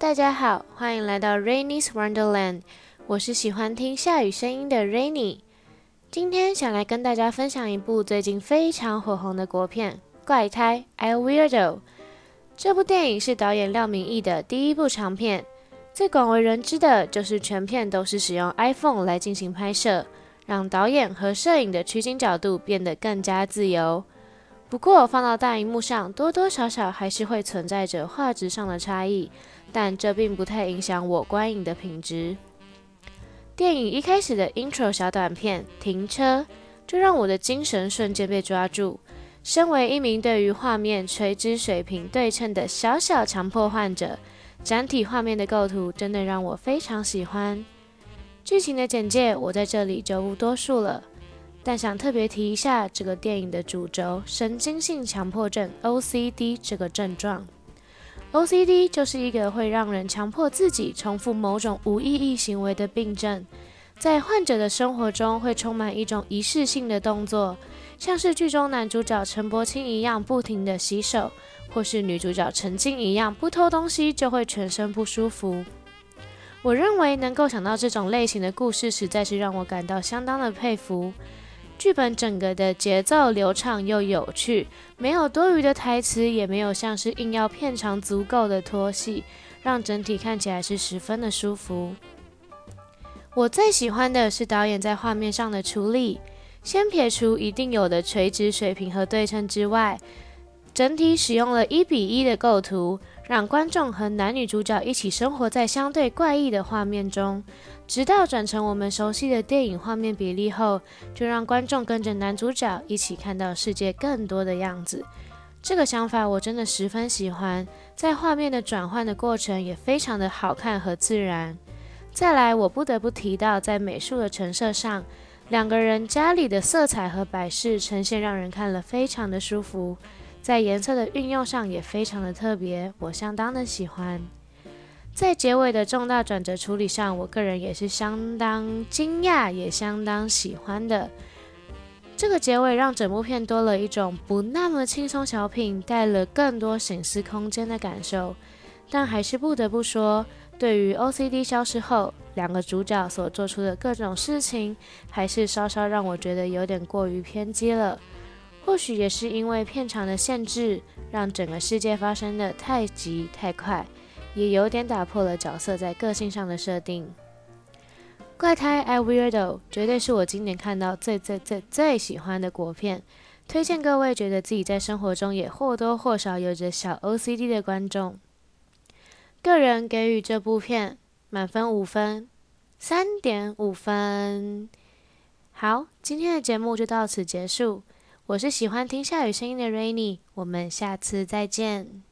大家好，欢迎来到 Rainy's Wonderland。我是喜欢听下雨声音的 Rainy。今天想来跟大家分享一部最近非常火红的国片《怪胎 I Weirdo》。这部电影是导演廖明义的第一部长片，最广为人知的就是全片都是使用 iPhone 来进行拍摄，让导演和摄影的取景角度变得更加自由。不过放到大荧幕上，多多少少还是会存在着画质上的差异。但这并不太影响我观影的品质。电影一开始的 intro 小短片“停车”，就让我的精神瞬间被抓住。身为一名对于画面垂直水平对称的小小强迫患者，整体画面的构图真的让我非常喜欢。剧情的简介我在这里就不多述了，但想特别提一下这个电影的主轴——神经性强迫症 （OCD） 这个症状。OCD 就是一个会让人强迫自己重复某种无意义行为的病症，在患者的生活中会充满一种仪式性的动作，像是剧中男主角陈柏青一样不停的洗手，或是女主角陈静一样不偷东西就会全身不舒服。我认为能够想到这种类型的故事，实在是让我感到相当的佩服。剧本整个的节奏流畅又有趣，没有多余的台词，也没有像是硬要片长足够的拖戏，让整体看起来是十分的舒服。我最喜欢的是导演在画面上的处理，先撇除一定有的垂直水平和对称之外，整体使用了一比一的构图，让观众和男女主角一起生活在相对怪异的画面中。直到转成我们熟悉的电影画面比例后，就让观众跟着男主角一起看到世界更多的样子。这个想法我真的十分喜欢，在画面的转换的过程也非常的好看和自然。再来，我不得不提到在美术的陈设上，两个人家里的色彩和摆饰呈现让人看了非常的舒服，在颜色的运用上也非常的特别，我相当的喜欢。在结尾的重大转折处理上，我个人也是相当惊讶，也相当喜欢的。这个结尾让整部片多了一种不那么轻松小品，带了更多醒思空间的感受。但还是不得不说，对于 OCD 消失后，两个主角所做出的各种事情，还是稍稍让我觉得有点过于偏激了。或许也是因为片长的限制，让整个世界发生的太急太快。也有点打破了角色在个性上的设定。怪胎 I Weirdo 绝对是我今年看到最最最最喜欢的国片，推荐各位觉得自己在生活中也或多或少有着小 OCD 的观众。个人给予这部片满分五分，三点五分。好，今天的节目就到此结束。我是喜欢听下雨声音的 Rainy，我们下次再见。